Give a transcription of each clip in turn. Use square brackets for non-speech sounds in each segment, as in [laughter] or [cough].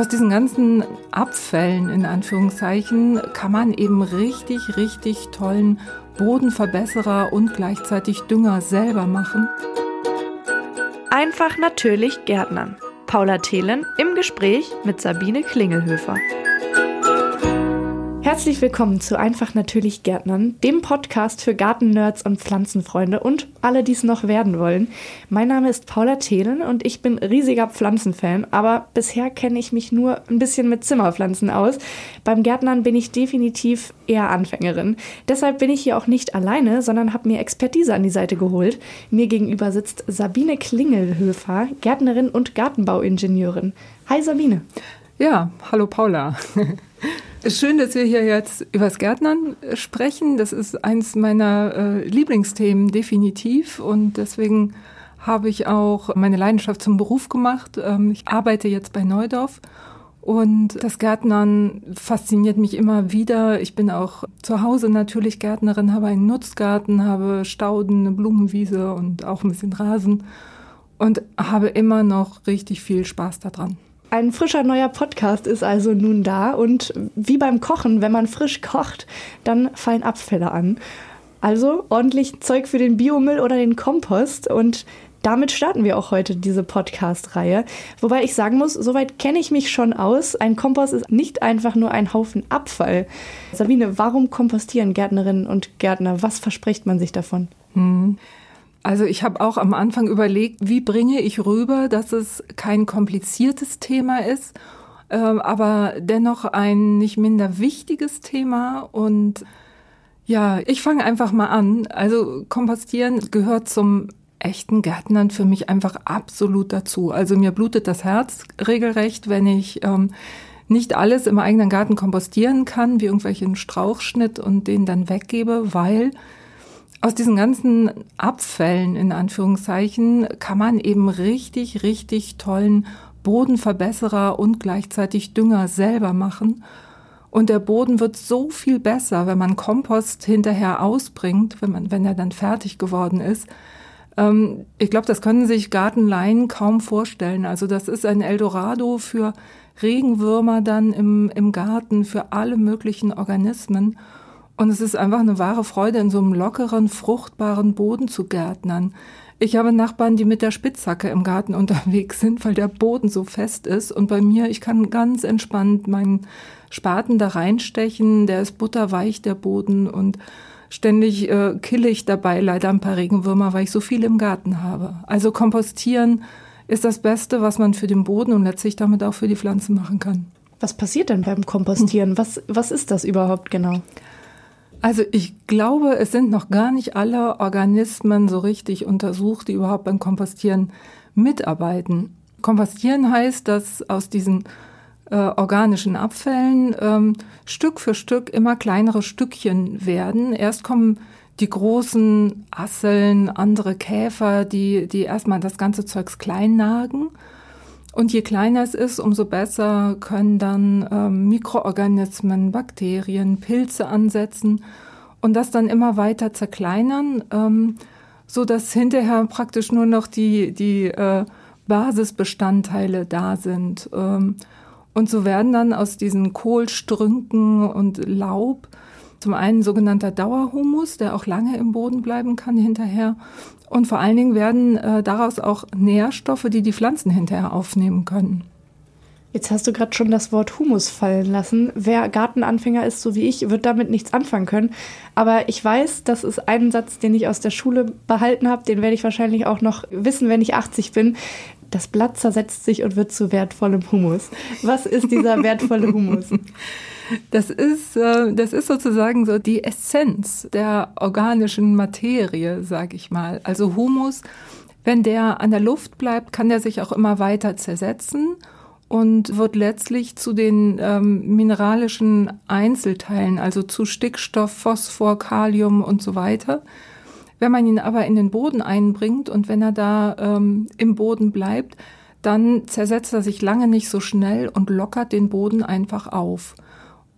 Aus diesen ganzen Abfällen in Anführungszeichen kann man eben richtig, richtig tollen Bodenverbesserer und gleichzeitig Dünger selber machen. Einfach natürlich Gärtnern. Paula Thelen im Gespräch mit Sabine Klingelhöfer. Herzlich willkommen zu Einfach Natürlich Gärtnern, dem Podcast für Gartennerds und Pflanzenfreunde und alle, die es noch werden wollen. Mein Name ist Paula Thelen und ich bin riesiger Pflanzenfan, aber bisher kenne ich mich nur ein bisschen mit Zimmerpflanzen aus. Beim Gärtnern bin ich definitiv eher Anfängerin. Deshalb bin ich hier auch nicht alleine, sondern habe mir Expertise an die Seite geholt. Mir gegenüber sitzt Sabine Klingelhöfer, Gärtnerin und Gartenbauingenieurin. Hi Sabine. Ja, hallo Paula. [laughs] Schön, dass wir hier jetzt über das Gärtnern sprechen. Das ist eins meiner äh, Lieblingsthemen definitiv und deswegen habe ich auch meine Leidenschaft zum Beruf gemacht. Ähm, ich arbeite jetzt bei Neudorf und das Gärtnern fasziniert mich immer wieder. Ich bin auch zu Hause natürlich Gärtnerin, habe einen Nutzgarten, habe Stauden, eine Blumenwiese und auch ein bisschen Rasen und habe immer noch richtig viel Spaß daran. Ein frischer neuer Podcast ist also nun da und wie beim Kochen, wenn man frisch kocht, dann fallen Abfälle an. Also ordentlich Zeug für den Biomüll oder den Kompost und damit starten wir auch heute diese Podcast-Reihe. Wobei ich sagen muss, soweit kenne ich mich schon aus. Ein Kompost ist nicht einfach nur ein Haufen Abfall. Sabine, warum kompostieren Gärtnerinnen und Gärtner? Was verspricht man sich davon? Hm. Also ich habe auch am Anfang überlegt, wie bringe ich rüber, dass es kein kompliziertes Thema ist, äh, aber dennoch ein nicht minder wichtiges Thema. Und ja, ich fange einfach mal an. Also Kompostieren gehört zum echten Gärtnern für mich einfach absolut dazu. Also mir blutet das Herz regelrecht, wenn ich ähm, nicht alles im eigenen Garten kompostieren kann, wie irgendwelchen Strauchschnitt und den dann weggebe, weil aus diesen ganzen Abfällen in Anführungszeichen kann man eben richtig, richtig tollen Bodenverbesserer und gleichzeitig Dünger selber machen. Und der Boden wird so viel besser, wenn man Kompost hinterher ausbringt, wenn man, wenn er dann fertig geworden ist. Ähm, ich glaube, das können sich Gartenlaien kaum vorstellen. Also das ist ein Eldorado für Regenwürmer dann im, im Garten, für alle möglichen Organismen. Und es ist einfach eine wahre Freude, in so einem lockeren, fruchtbaren Boden zu gärtnern. Ich habe Nachbarn, die mit der Spitzhacke im Garten [laughs] unterwegs sind, weil der Boden so fest ist. Und bei mir, ich kann ganz entspannt meinen Spaten da reinstechen. Der ist butterweich, der Boden. Und ständig äh, kille ich dabei leider ein paar Regenwürmer, weil ich so viel im Garten habe. Also kompostieren ist das Beste, was man für den Boden und letztlich damit auch für die Pflanzen machen kann. Was passiert denn beim Kompostieren? Was, was ist das überhaupt genau? Also ich glaube, es sind noch gar nicht alle Organismen so richtig untersucht, die überhaupt beim Kompostieren mitarbeiten. Kompostieren heißt, dass aus diesen äh, organischen Abfällen ähm, Stück für Stück immer kleinere Stückchen werden. Erst kommen die großen Asseln, andere Käfer, die, die erstmal das ganze Zeugs klein nagen. Und je kleiner es ist, umso besser können dann ähm, Mikroorganismen, Bakterien, Pilze ansetzen und das dann immer weiter zerkleinern, ähm, so dass hinterher praktisch nur noch die, die äh, Basisbestandteile da sind. Ähm, und so werden dann aus diesen Kohlstrünken und Laub zum einen sogenannter Dauerhumus, der auch lange im Boden bleiben kann hinterher. Und vor allen Dingen werden äh, daraus auch Nährstoffe, die die Pflanzen hinterher aufnehmen können. Jetzt hast du gerade schon das Wort Humus fallen lassen. Wer Gartenanfänger ist, so wie ich, wird damit nichts anfangen können. Aber ich weiß, das ist ein Satz, den ich aus der Schule behalten habe. Den werde ich wahrscheinlich auch noch wissen, wenn ich 80 bin. Das Blatt zersetzt sich und wird zu wertvollem Humus. Was ist dieser [laughs] wertvolle Humus? Das ist, äh, das ist sozusagen so die Essenz der organischen Materie, sag ich mal. Also Humus, wenn der an der Luft bleibt, kann der sich auch immer weiter zersetzen und wird letztlich zu den ähm, mineralischen Einzelteilen, also zu Stickstoff, Phosphor, Kalium und so weiter. Wenn man ihn aber in den Boden einbringt und wenn er da ähm, im Boden bleibt, dann zersetzt er sich lange nicht so schnell und lockert den Boden einfach auf.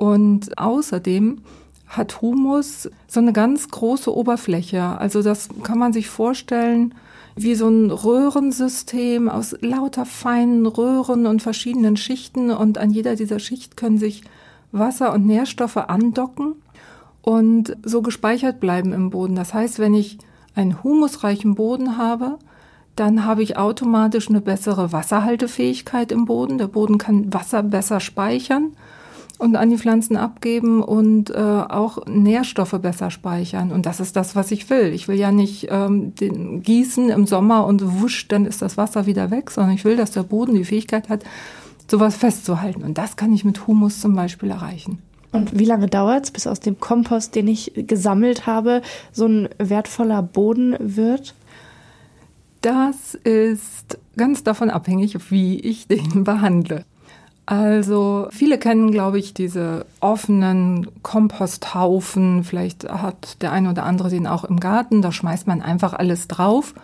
Und außerdem hat Humus so eine ganz große Oberfläche. Also das kann man sich vorstellen, wie so ein Röhrensystem aus lauter feinen Röhren und verschiedenen Schichten. Und an jeder dieser Schicht können sich Wasser und Nährstoffe andocken und so gespeichert bleiben im Boden. Das heißt, wenn ich einen humusreichen Boden habe, dann habe ich automatisch eine bessere Wasserhaltefähigkeit im Boden. Der Boden kann Wasser besser speichern und an die Pflanzen abgeben und äh, auch Nährstoffe besser speichern. Und das ist das, was ich will. Ich will ja nicht ähm, den gießen im Sommer und wusch, dann ist das Wasser wieder weg, sondern ich will, dass der Boden die Fähigkeit hat, sowas festzuhalten. Und das kann ich mit Humus zum Beispiel erreichen. Und wie lange dauert es, bis aus dem Kompost, den ich gesammelt habe, so ein wertvoller Boden wird? Das ist ganz davon abhängig, wie ich den [laughs] behandle. Also viele kennen, glaube ich, diese offenen Komposthaufen. Vielleicht hat der eine oder andere den auch im Garten. Da schmeißt man einfach alles drauf.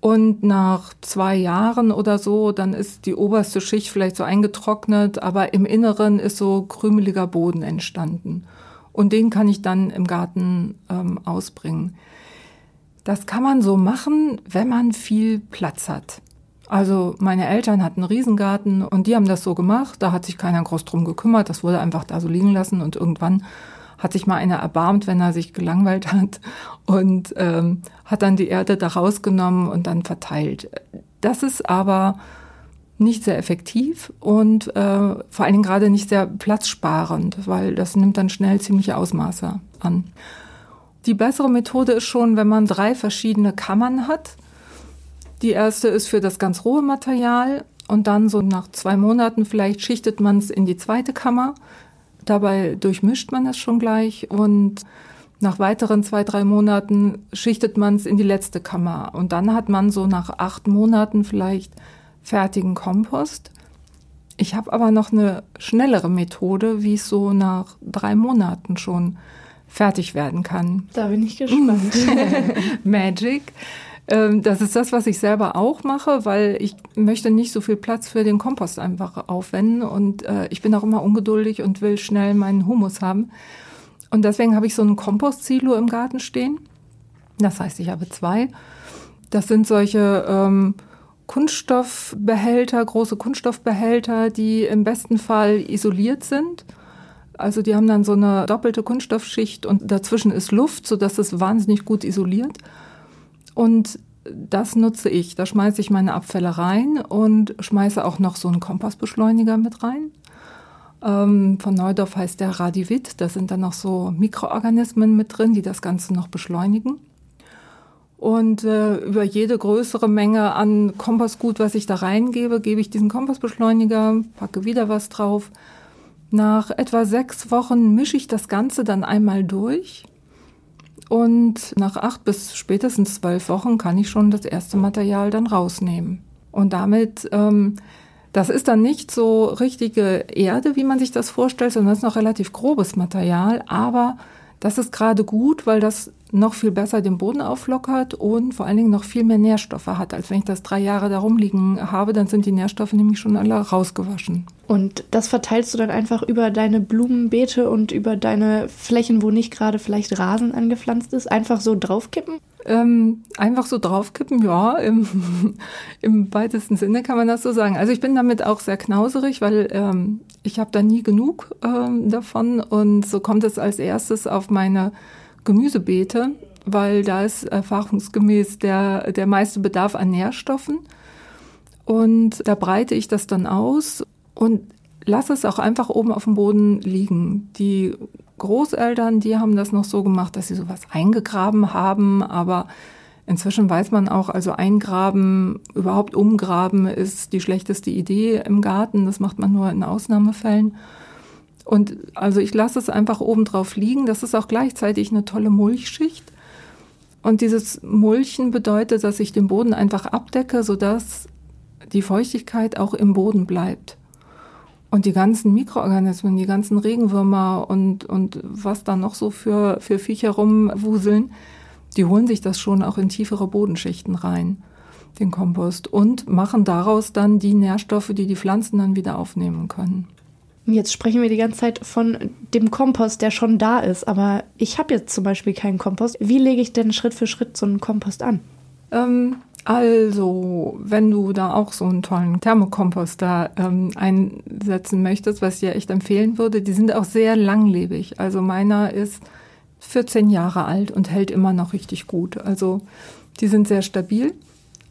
Und nach zwei Jahren oder so, dann ist die oberste Schicht vielleicht so eingetrocknet, aber im Inneren ist so krümeliger Boden entstanden. Und den kann ich dann im Garten ähm, ausbringen. Das kann man so machen, wenn man viel Platz hat. Also meine Eltern hatten einen Riesengarten und die haben das so gemacht. Da hat sich keiner groß drum gekümmert. Das wurde einfach da so liegen lassen und irgendwann hat sich mal einer erbarmt, wenn er sich gelangweilt hat und ähm, hat dann die Erde da rausgenommen und dann verteilt. Das ist aber nicht sehr effektiv und äh, vor allen Dingen gerade nicht sehr platzsparend, weil das nimmt dann schnell ziemliche Ausmaße an. Die bessere Methode ist schon, wenn man drei verschiedene Kammern hat. Die erste ist für das ganz rohe Material und dann so nach zwei Monaten vielleicht schichtet man es in die zweite Kammer. Dabei durchmischt man es schon gleich und nach weiteren zwei, drei Monaten schichtet man es in die letzte Kammer. Und dann hat man so nach acht Monaten vielleicht fertigen Kompost. Ich habe aber noch eine schnellere Methode, wie es so nach drei Monaten schon fertig werden kann. Da bin ich gespannt. [laughs] Magic. Ähm, das ist das, was ich selber auch mache, weil ich möchte nicht so viel Platz für den Kompost einfach aufwenden und äh, ich bin auch immer ungeduldig und will schnell meinen Humus haben. Und deswegen habe ich so ein Kompostsilo im Garten stehen. Das heißt, ich habe zwei. Das sind solche ähm, Kunststoffbehälter, große Kunststoffbehälter, die im besten Fall isoliert sind also die haben dann so eine doppelte Kunststoffschicht und dazwischen ist Luft, sodass es wahnsinnig gut isoliert. Und das nutze ich. Da schmeiße ich meine Abfälle rein und schmeiße auch noch so einen Kompostbeschleuniger mit rein. Ähm, von Neudorf heißt der Radivit. Da sind dann noch so Mikroorganismen mit drin, die das Ganze noch beschleunigen. Und äh, über jede größere Menge an Kompostgut, was ich da reingebe, gebe ich diesen Kompostbeschleuniger, packe wieder was drauf, nach etwa sechs Wochen mische ich das Ganze dann einmal durch. Und nach acht bis spätestens zwölf Wochen kann ich schon das erste Material dann rausnehmen. Und damit, ähm, das ist dann nicht so richtige Erde, wie man sich das vorstellt, sondern das ist noch relativ grobes Material. Aber das ist gerade gut, weil das noch viel besser den Boden auflockert und vor allen Dingen noch viel mehr Nährstoffe hat. Als wenn ich das drei Jahre da rumliegen habe, dann sind die Nährstoffe nämlich schon alle rausgewaschen. Und das verteilst du dann einfach über deine Blumenbeete und über deine Flächen, wo nicht gerade vielleicht Rasen angepflanzt ist, einfach so draufkippen? Ähm, einfach so draufkippen, ja, im, [laughs] im weitesten Sinne kann man das so sagen. Also ich bin damit auch sehr knauserig, weil ähm, ich habe da nie genug ähm, davon und so kommt es als erstes auf meine Gemüsebeete, weil da ist erfahrungsgemäß der, der meiste Bedarf an Nährstoffen. Und da breite ich das dann aus und lasse es auch einfach oben auf dem Boden liegen. Die Großeltern, die haben das noch so gemacht, dass sie sowas eingegraben haben, aber inzwischen weiß man auch, also eingraben, überhaupt umgraben ist die schlechteste Idee im Garten. Das macht man nur in Ausnahmefällen. Und also ich lasse es einfach oben drauf liegen. Das ist auch gleichzeitig eine tolle Mulchschicht. Und dieses Mulchen bedeutet, dass ich den Boden einfach abdecke, sodass die Feuchtigkeit auch im Boden bleibt. Und die ganzen Mikroorganismen, die ganzen Regenwürmer und, und was da noch so für, für Viecher rumwuseln, die holen sich das schon auch in tiefere Bodenschichten rein, den Kompost, und machen daraus dann die Nährstoffe, die die Pflanzen dann wieder aufnehmen können. Jetzt sprechen wir die ganze Zeit von dem Kompost, der schon da ist. Aber ich habe jetzt zum Beispiel keinen Kompost. Wie lege ich denn Schritt für Schritt so einen Kompost an? Ähm, Also, wenn du da auch so einen tollen Thermokomposter ähm, einsetzen möchtest, was ich dir echt empfehlen würde, die sind auch sehr langlebig. Also meiner ist 14 Jahre alt und hält immer noch richtig gut. Also die sind sehr stabil.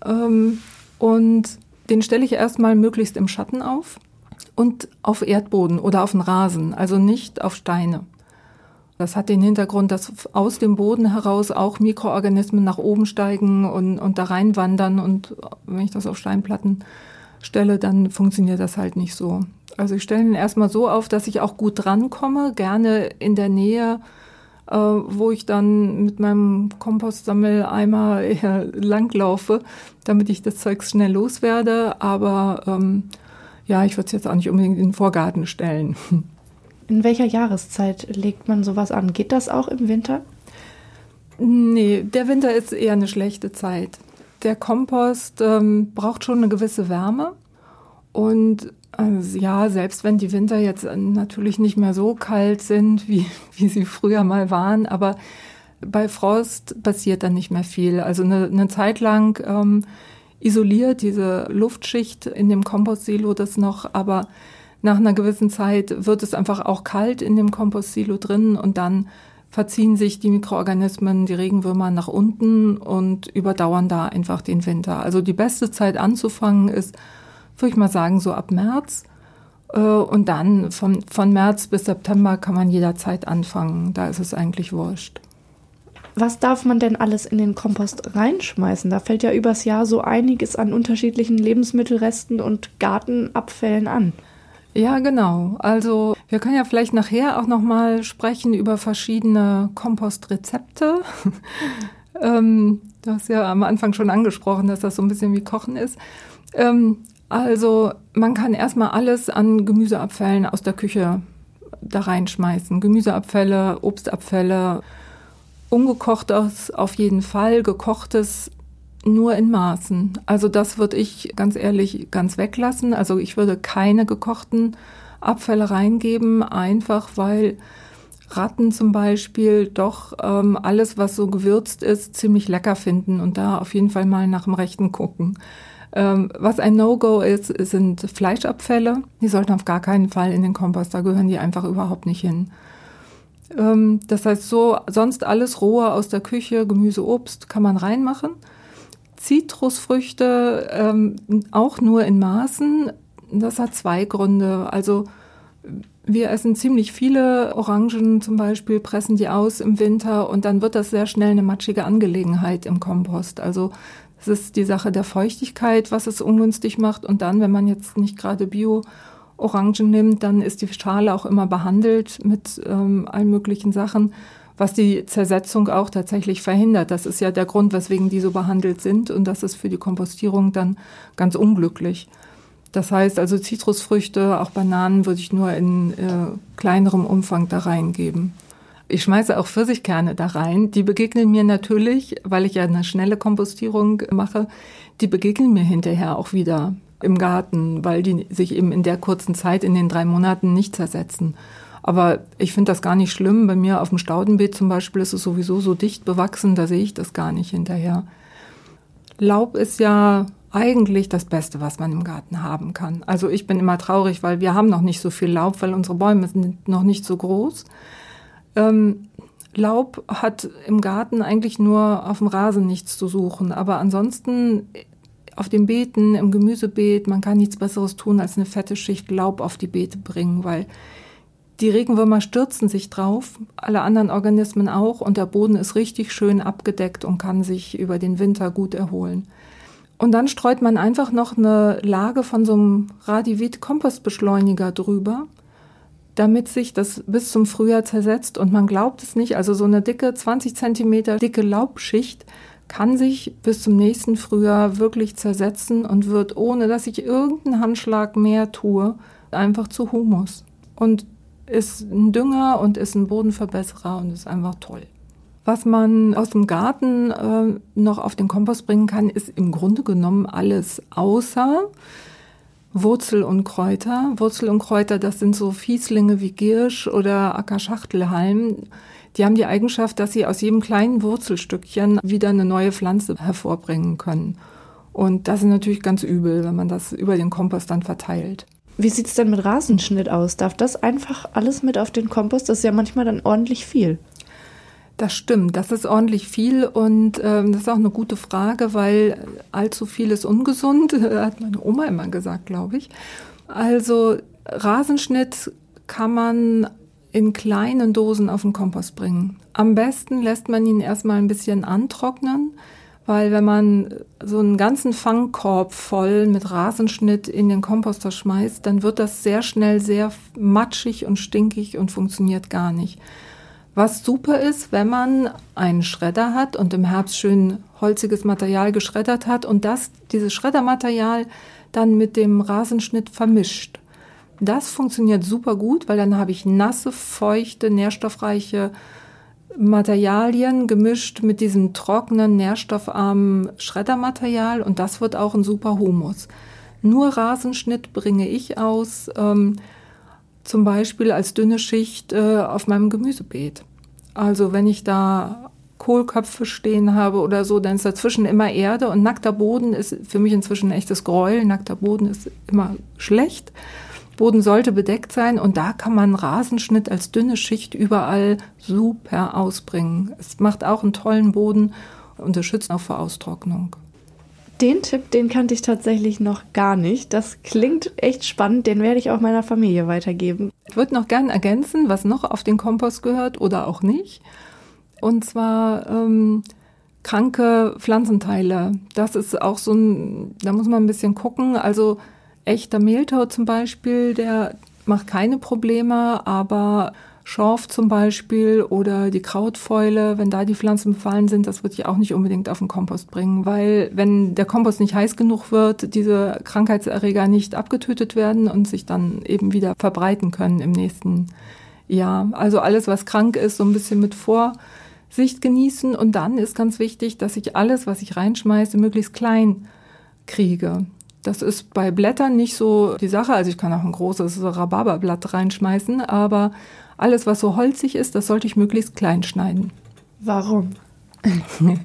Ähm, und den stelle ich erstmal möglichst im Schatten auf und auf Erdboden oder auf den Rasen, also nicht auf Steine. Das hat den Hintergrund, dass aus dem Boden heraus auch Mikroorganismen nach oben steigen und, und da reinwandern. Und wenn ich das auf Steinplatten stelle, dann funktioniert das halt nicht so. Also ich stelle ihn erstmal so auf, dass ich auch gut drankomme, gerne in der Nähe, äh, wo ich dann mit meinem Kompostsammeleimer langlaufe, damit ich das Zeug schnell loswerde. Aber ähm, ja, ich würde es jetzt auch nicht unbedingt in den Vorgarten stellen. [laughs] In welcher Jahreszeit legt man sowas an? Geht das auch im Winter? Nee, der Winter ist eher eine schlechte Zeit. Der Kompost ähm, braucht schon eine gewisse Wärme. Und also, ja, selbst wenn die Winter jetzt natürlich nicht mehr so kalt sind, wie, [laughs] wie sie früher mal waren, aber bei Frost passiert dann nicht mehr viel. Also eine, eine Zeit lang ähm, isoliert diese Luftschicht in dem Kompostsilo das noch, aber nach einer gewissen Zeit wird es einfach auch kalt in dem Kompostsilo drin und dann verziehen sich die Mikroorganismen, die Regenwürmer nach unten und überdauern da einfach den Winter. Also die beste Zeit anzufangen ist, würde ich mal sagen, so ab März. Äh, und dann von, von März bis September kann man jederzeit anfangen. Da ist es eigentlich wurscht. Was darf man denn alles in den Kompost reinschmeißen? Da fällt ja übers Jahr so einiges an unterschiedlichen Lebensmittelresten und Gartenabfällen an. Ja, genau. Also wir können ja vielleicht nachher auch noch mal sprechen über verschiedene Kompostrezepte. [laughs] ähm, du hast ja am Anfang schon angesprochen, dass das so ein bisschen wie Kochen ist. Ähm, also man kann erstmal alles an Gemüseabfällen aus der Küche da reinschmeißen. Gemüseabfälle, Obstabfälle, ungekochtes auf jeden Fall, gekochtes nur in Maßen. Also das würde ich ganz ehrlich ganz weglassen. Also ich würde keine gekochten Abfälle reingeben, einfach weil Ratten zum Beispiel doch ähm, alles, was so gewürzt ist, ziemlich lecker finden und da auf jeden Fall mal nach dem Rechten gucken. Ähm, was ein No-Go ist, sind Fleischabfälle. Die sollten auf gar keinen Fall in den Kompost, da gehören die einfach überhaupt nicht hin. Ähm, das heißt, so sonst alles rohe aus der Küche, Gemüse, Obst kann man reinmachen. Zitrusfrüchte ähm, auch nur in Maßen. Das hat zwei Gründe. Also wir essen ziemlich viele Orangen zum Beispiel, pressen die aus im Winter und dann wird das sehr schnell eine matschige Angelegenheit im Kompost. Also es ist die Sache der Feuchtigkeit, was es ungünstig macht. Und dann, wenn man jetzt nicht gerade Bio-Orangen nimmt, dann ist die Schale auch immer behandelt mit ähm, allen möglichen Sachen was die Zersetzung auch tatsächlich verhindert. Das ist ja der Grund, weswegen die so behandelt sind und das ist für die Kompostierung dann ganz unglücklich. Das heißt also Zitrusfrüchte, auch Bananen würde ich nur in äh, kleinerem Umfang da reingeben. Ich schmeiße auch Pfirsichkerne da rein. Die begegnen mir natürlich, weil ich ja eine schnelle Kompostierung mache, die begegnen mir hinterher auch wieder im Garten, weil die sich eben in der kurzen Zeit in den drei Monaten nicht zersetzen. Aber ich finde das gar nicht schlimm. Bei mir auf dem Staudenbeet zum Beispiel ist es sowieso so dicht bewachsen, da sehe ich das gar nicht hinterher. Laub ist ja eigentlich das Beste, was man im Garten haben kann. Also ich bin immer traurig, weil wir haben noch nicht so viel Laub, weil unsere Bäume sind noch nicht so groß. Ähm, Laub hat im Garten eigentlich nur auf dem Rasen nichts zu suchen, aber ansonsten auf den Beeten, im Gemüsebeet, man kann nichts Besseres tun, als eine fette Schicht Laub auf die Beete bringen, weil die Regenwürmer stürzen sich drauf, alle anderen Organismen auch, und der Boden ist richtig schön abgedeckt und kann sich über den Winter gut erholen. Und dann streut man einfach noch eine Lage von so einem Radivit-Kompostbeschleuniger drüber, damit sich das bis zum Frühjahr zersetzt. Und man glaubt es nicht, also so eine dicke, 20 Zentimeter dicke Laubschicht kann sich bis zum nächsten Frühjahr wirklich zersetzen und wird, ohne dass ich irgendeinen Handschlag mehr tue, einfach zu Humus. Und ist ein Dünger und ist ein Bodenverbesserer und ist einfach toll. Was man aus dem Garten äh, noch auf den Kompost bringen kann, ist im Grunde genommen alles außer Wurzel und Kräuter. Wurzel und Kräuter, das sind so Fieslinge wie Giersch oder Ackerschachtelhalm. Die haben die Eigenschaft, dass sie aus jedem kleinen Wurzelstückchen wieder eine neue Pflanze hervorbringen können. Und das ist natürlich ganz übel, wenn man das über den Kompost dann verteilt. Wie sieht es denn mit Rasenschnitt aus? Darf das einfach alles mit auf den Kompost? Das ist ja manchmal dann ordentlich viel. Das stimmt, das ist ordentlich viel und ähm, das ist auch eine gute Frage, weil allzu viel ist ungesund, [laughs] hat meine Oma immer gesagt, glaube ich. Also Rasenschnitt kann man in kleinen Dosen auf den Kompost bringen. Am besten lässt man ihn erstmal ein bisschen antrocknen, weil wenn man so einen ganzen Fangkorb voll mit Rasenschnitt in den Komposter schmeißt, dann wird das sehr schnell sehr matschig und stinkig und funktioniert gar nicht. Was super ist, wenn man einen Schredder hat und im Herbst schön holziges Material geschreddert hat und das, dieses Schreddermaterial dann mit dem Rasenschnitt vermischt. Das funktioniert super gut, weil dann habe ich nasse, feuchte, nährstoffreiche Materialien gemischt mit diesem trockenen, nährstoffarmen Schreddermaterial und das wird auch ein super Humus. Nur Rasenschnitt bringe ich aus. Ähm, zum Beispiel als dünne Schicht äh, auf meinem Gemüsebeet. Also wenn ich da Kohlköpfe stehen habe oder so, dann ist dazwischen immer Erde und nackter Boden ist für mich inzwischen ein echtes Gräuel. Nackter Boden ist immer schlecht. Boden sollte bedeckt sein und da kann man Rasenschnitt als dünne Schicht überall super ausbringen. Es macht auch einen tollen Boden und es schützt auch vor Austrocknung. Den Tipp, den kannte ich tatsächlich noch gar nicht. Das klingt echt spannend, den werde ich auch meiner Familie weitergeben. Ich würde noch gern ergänzen, was noch auf den Kompost gehört oder auch nicht. Und zwar ähm, kranke Pflanzenteile. Das ist auch so ein, da muss man ein bisschen gucken. Also echter Mehltau zum Beispiel, der macht keine Probleme, aber Schorf zum Beispiel oder die Krautfäule, wenn da die Pflanzen befallen sind, das würde ich auch nicht unbedingt auf den Kompost bringen, weil wenn der Kompost nicht heiß genug wird, diese Krankheitserreger nicht abgetötet werden und sich dann eben wieder verbreiten können im nächsten Jahr. Also alles, was krank ist, so ein bisschen mit Vorsicht genießen und dann ist ganz wichtig, dass ich alles, was ich reinschmeiße, möglichst klein kriege. Das ist bei Blättern nicht so die Sache. Also ich kann auch ein großes Rhabarberblatt reinschmeißen, aber alles, was so holzig ist, das sollte ich möglichst klein schneiden. Warum? [laughs]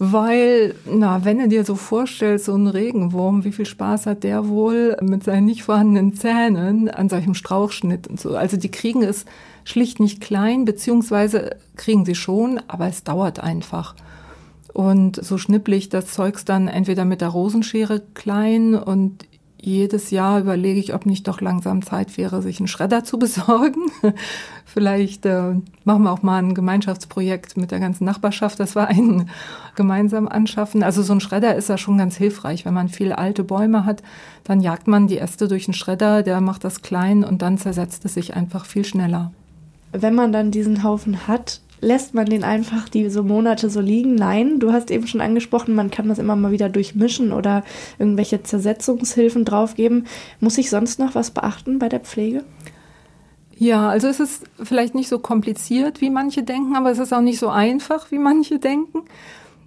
Weil, na, wenn du dir so vorstellst, so ein Regenwurm, wie viel Spaß hat der wohl mit seinen nicht vorhandenen Zähnen an solchem Strauchschnitt und so. Also die kriegen es schlicht nicht klein, beziehungsweise kriegen sie schon, aber es dauert einfach. Und so schnippel ich das Zeugs dann entweder mit der Rosenschere klein und jedes Jahr überlege ich, ob nicht doch langsam Zeit wäre, sich einen Schredder zu [laughs] besorgen. Vielleicht äh, machen wir auch mal ein Gemeinschaftsprojekt mit der ganzen Nachbarschaft, dass wir einen [laughs] gemeinsam anschaffen. Also so ein Schredder ist ja schon ganz hilfreich. Wenn man viele alte Bäume hat, dann jagt man die Äste durch einen Schredder, der macht das klein und dann zersetzt es sich einfach viel schneller. Wenn man dann diesen Haufen hat, lässt man den einfach diese Monate so liegen? Nein, du hast eben schon angesprochen, man kann das immer mal wieder durchmischen oder irgendwelche Zersetzungshilfen draufgeben. Muss ich sonst noch was beachten bei der Pflege? Ja, also es ist vielleicht nicht so kompliziert, wie manche denken, aber es ist auch nicht so einfach, wie manche denken.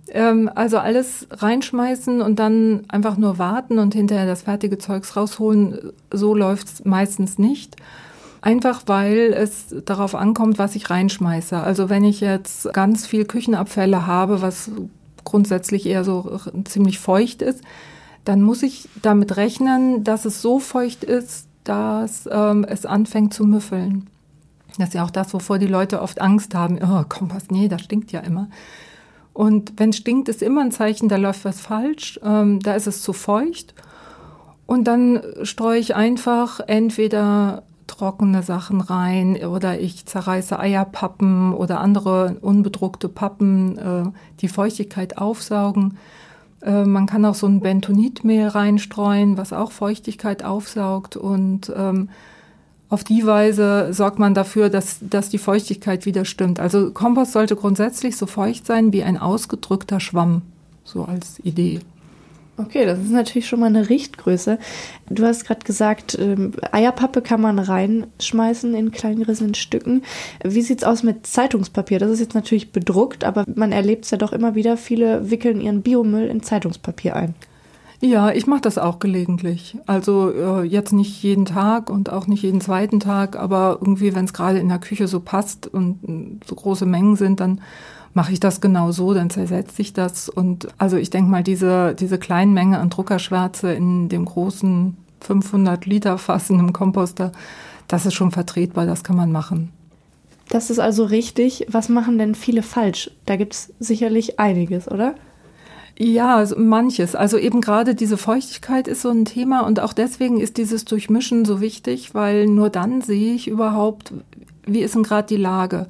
Ähm, also alles reinschmeißen und dann einfach nur warten und hinterher das fertige Zeugs rausholen, so läuft es meistens nicht. Einfach weil es darauf ankommt, was ich reinschmeiße. Also wenn ich jetzt ganz viel Küchenabfälle habe, was grundsätzlich eher so ziemlich feucht ist, dann muss ich damit rechnen, dass es so feucht ist, dass ähm, es anfängt zu müffeln. Das ist ja auch das, wovor die Leute oft Angst haben. Oh, Kompost, nee, das stinkt ja immer. Und wenn es stinkt, ist immer ein Zeichen, da läuft was falsch, ähm, da ist es zu feucht. Und dann streue ich einfach entweder trockene Sachen rein oder ich zerreiße Eierpappen oder andere unbedruckte Pappen, äh, die Feuchtigkeit aufsaugen. Äh, man kann auch so ein Bentonitmehl reinstreuen, was auch Feuchtigkeit aufsaugt und ähm, auf die Weise sorgt man dafür, dass, dass die Feuchtigkeit wieder stimmt. Also Kompost sollte grundsätzlich so feucht sein wie ein ausgedrückter Schwamm, so als Idee. Okay, das ist natürlich schon mal eine Richtgröße. Du hast gerade gesagt, ähm, Eierpappe kann man reinschmeißen in kleingerissenen Stücken. Wie sieht's aus mit Zeitungspapier? Das ist jetzt natürlich bedruckt, aber man erlebt es ja doch immer wieder. Viele wickeln ihren Biomüll in Zeitungspapier ein. Ja, ich mache das auch gelegentlich. Also äh, jetzt nicht jeden Tag und auch nicht jeden zweiten Tag, aber irgendwie, wenn es gerade in der Küche so passt und äh, so große Mengen sind, dann mache ich das genau so, dann zersetzt sich das. Und also ich denke mal, diese, diese kleinen Menge an Druckerschwärze in dem großen 500 Liter Fass in einem Komposter, das ist schon vertretbar, das kann man machen. Das ist also richtig. Was machen denn viele falsch? Da gibt es sicherlich einiges, oder? Ja, also manches. Also eben gerade diese Feuchtigkeit ist so ein Thema und auch deswegen ist dieses Durchmischen so wichtig, weil nur dann sehe ich überhaupt, wie ist denn gerade die Lage.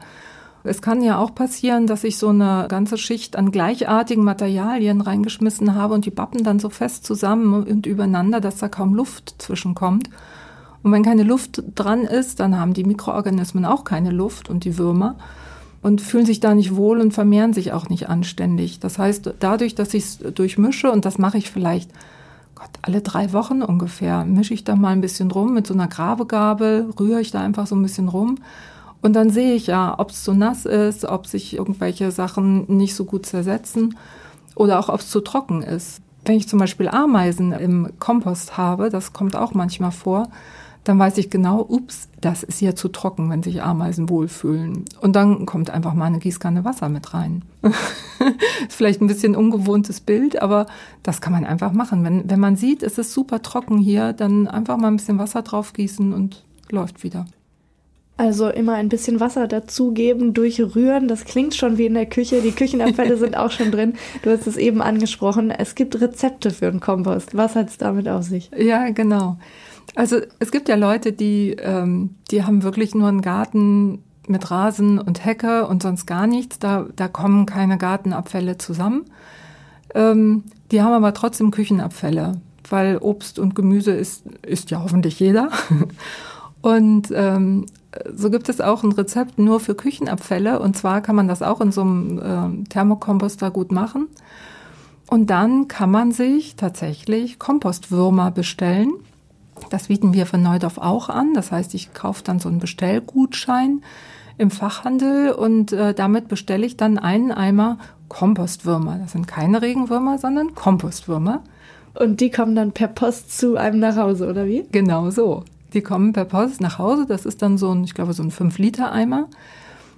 Es kann ja auch passieren, dass ich so eine ganze Schicht an gleichartigen Materialien reingeschmissen habe und die bappen dann so fest zusammen und übereinander, dass da kaum Luft zwischenkommt. Und wenn keine Luft dran ist, dann haben die Mikroorganismen auch keine Luft und die Würmer und fühlen sich da nicht wohl und vermehren sich auch nicht anständig. Das heißt, dadurch, dass ich es durchmische, und das mache ich vielleicht Gott, alle drei Wochen ungefähr, mische ich da mal ein bisschen rum mit so einer Grabegabel, rühre ich da einfach so ein bisschen rum. Und dann sehe ich ja, ob es zu nass ist, ob sich irgendwelche Sachen nicht so gut zersetzen oder auch ob es zu trocken ist. Wenn ich zum Beispiel Ameisen im Kompost habe, das kommt auch manchmal vor, dann weiß ich genau, ups, das ist hier zu trocken, wenn sich Ameisen wohlfühlen. Und dann kommt einfach mal eine Gießkanne Wasser mit rein. [laughs] ist vielleicht ein bisschen ungewohntes Bild, aber das kann man einfach machen. Wenn, wenn man sieht, es ist super trocken hier, dann einfach mal ein bisschen Wasser drauf gießen und läuft wieder. Also immer ein bisschen Wasser dazugeben, durchrühren. Das klingt schon wie in der Küche. Die Küchenabfälle [laughs] sind auch schon drin. Du hast es eben angesprochen. Es gibt Rezepte für einen Kompost. Was hat es damit auf sich? Ja, genau. Also es gibt ja Leute, die, ähm, die haben wirklich nur einen Garten mit Rasen und Hecke und sonst gar nichts. Da, da kommen keine Gartenabfälle zusammen. Ähm, die haben aber trotzdem Küchenabfälle, weil Obst und Gemüse ist, ist ja hoffentlich jeder. [laughs] Und ähm, so gibt es auch ein Rezept nur für Küchenabfälle. Und zwar kann man das auch in so einem äh, Thermokomposter gut machen. Und dann kann man sich tatsächlich Kompostwürmer bestellen. Das bieten wir von Neudorf auch an. Das heißt, ich kaufe dann so einen Bestellgutschein im Fachhandel und äh, damit bestelle ich dann einen Eimer Kompostwürmer. Das sind keine Regenwürmer, sondern Kompostwürmer. Und die kommen dann per Post zu einem nach Hause, oder wie? Genau so. Die kommen per Post nach Hause. Das ist dann so ein, ich glaube, so ein 5-Liter-Eimer.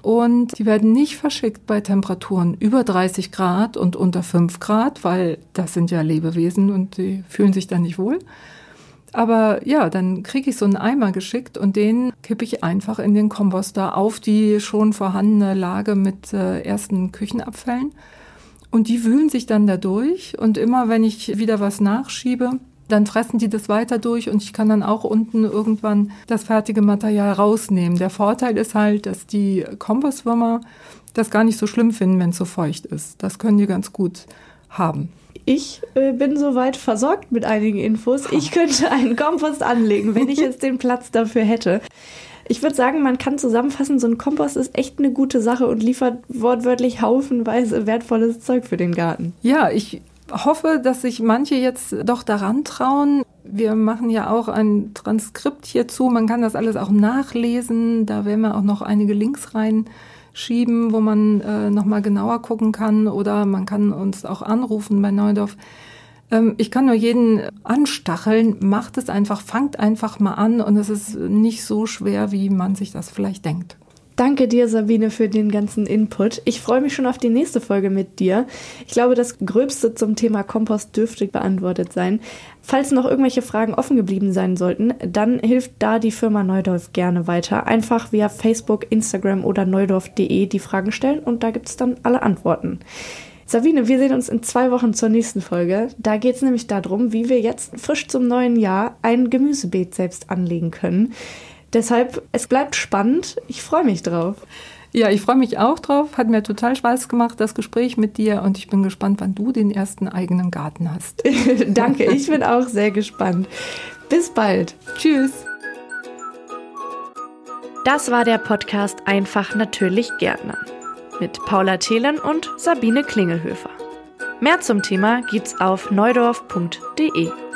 Und die werden nicht verschickt bei Temperaturen über 30 Grad und unter 5 Grad, weil das sind ja Lebewesen und die fühlen sich dann nicht wohl, aber ja, dann kriege ich so einen Eimer geschickt und den kippe ich einfach in den Komposter auf die schon vorhandene Lage mit äh, ersten Küchenabfällen. Und die wühlen sich dann da durch. Und immer wenn ich wieder was nachschiebe, dann fressen die das weiter durch und ich kann dann auch unten irgendwann das fertige Material rausnehmen. Der Vorteil ist halt, dass die Kompostwürmer das gar nicht so schlimm finden, wenn es so feucht ist. Das können die ganz gut haben. Ich äh, bin soweit versorgt mit einigen Infos. Ich könnte einen Kompost anlegen, wenn ich jetzt den Platz dafür hätte. Ich würde sagen, man kann zusammenfassen, so ein Kompost ist echt eine gute Sache und liefert wortwörtlich haufenweise wertvolles Zeug für den Garten. Ja, ich hoffe, dass sich manche jetzt doch daran trauen. Wir machen ja auch ein Transkript hierzu. Man kann das alles auch nachlesen. Da werden wir auch noch einige Links rein schieben, wo man äh, nochmal genauer gucken kann oder man kann uns auch anrufen bei Neudorf. Ähm, ich kann nur jeden anstacheln, macht es einfach, fangt einfach mal an und es ist nicht so schwer, wie man sich das vielleicht denkt. Danke dir, Sabine, für den ganzen Input. Ich freue mich schon auf die nächste Folge mit dir. Ich glaube, das Gröbste zum Thema Kompost dürfte beantwortet sein. Falls noch irgendwelche Fragen offen geblieben sein sollten, dann hilft da die Firma Neudorf gerne weiter. Einfach via Facebook, Instagram oder neudorf.de die Fragen stellen und da gibt es dann alle Antworten. Sabine, wir sehen uns in zwei Wochen zur nächsten Folge. Da geht es nämlich darum, wie wir jetzt frisch zum neuen Jahr ein Gemüsebeet selbst anlegen können. Deshalb, es bleibt spannend. Ich freue mich drauf. Ja, ich freue mich auch drauf. Hat mir total Spaß gemacht, das Gespräch mit dir. Und ich bin gespannt, wann du den ersten eigenen Garten hast. [laughs] Danke, ich bin auch sehr gespannt. Bis bald. Tschüss. Das war der Podcast Einfach natürlich Gärtner mit Paula Thelen und Sabine Klingelhöfer. Mehr zum Thema gibt's auf neudorf.de.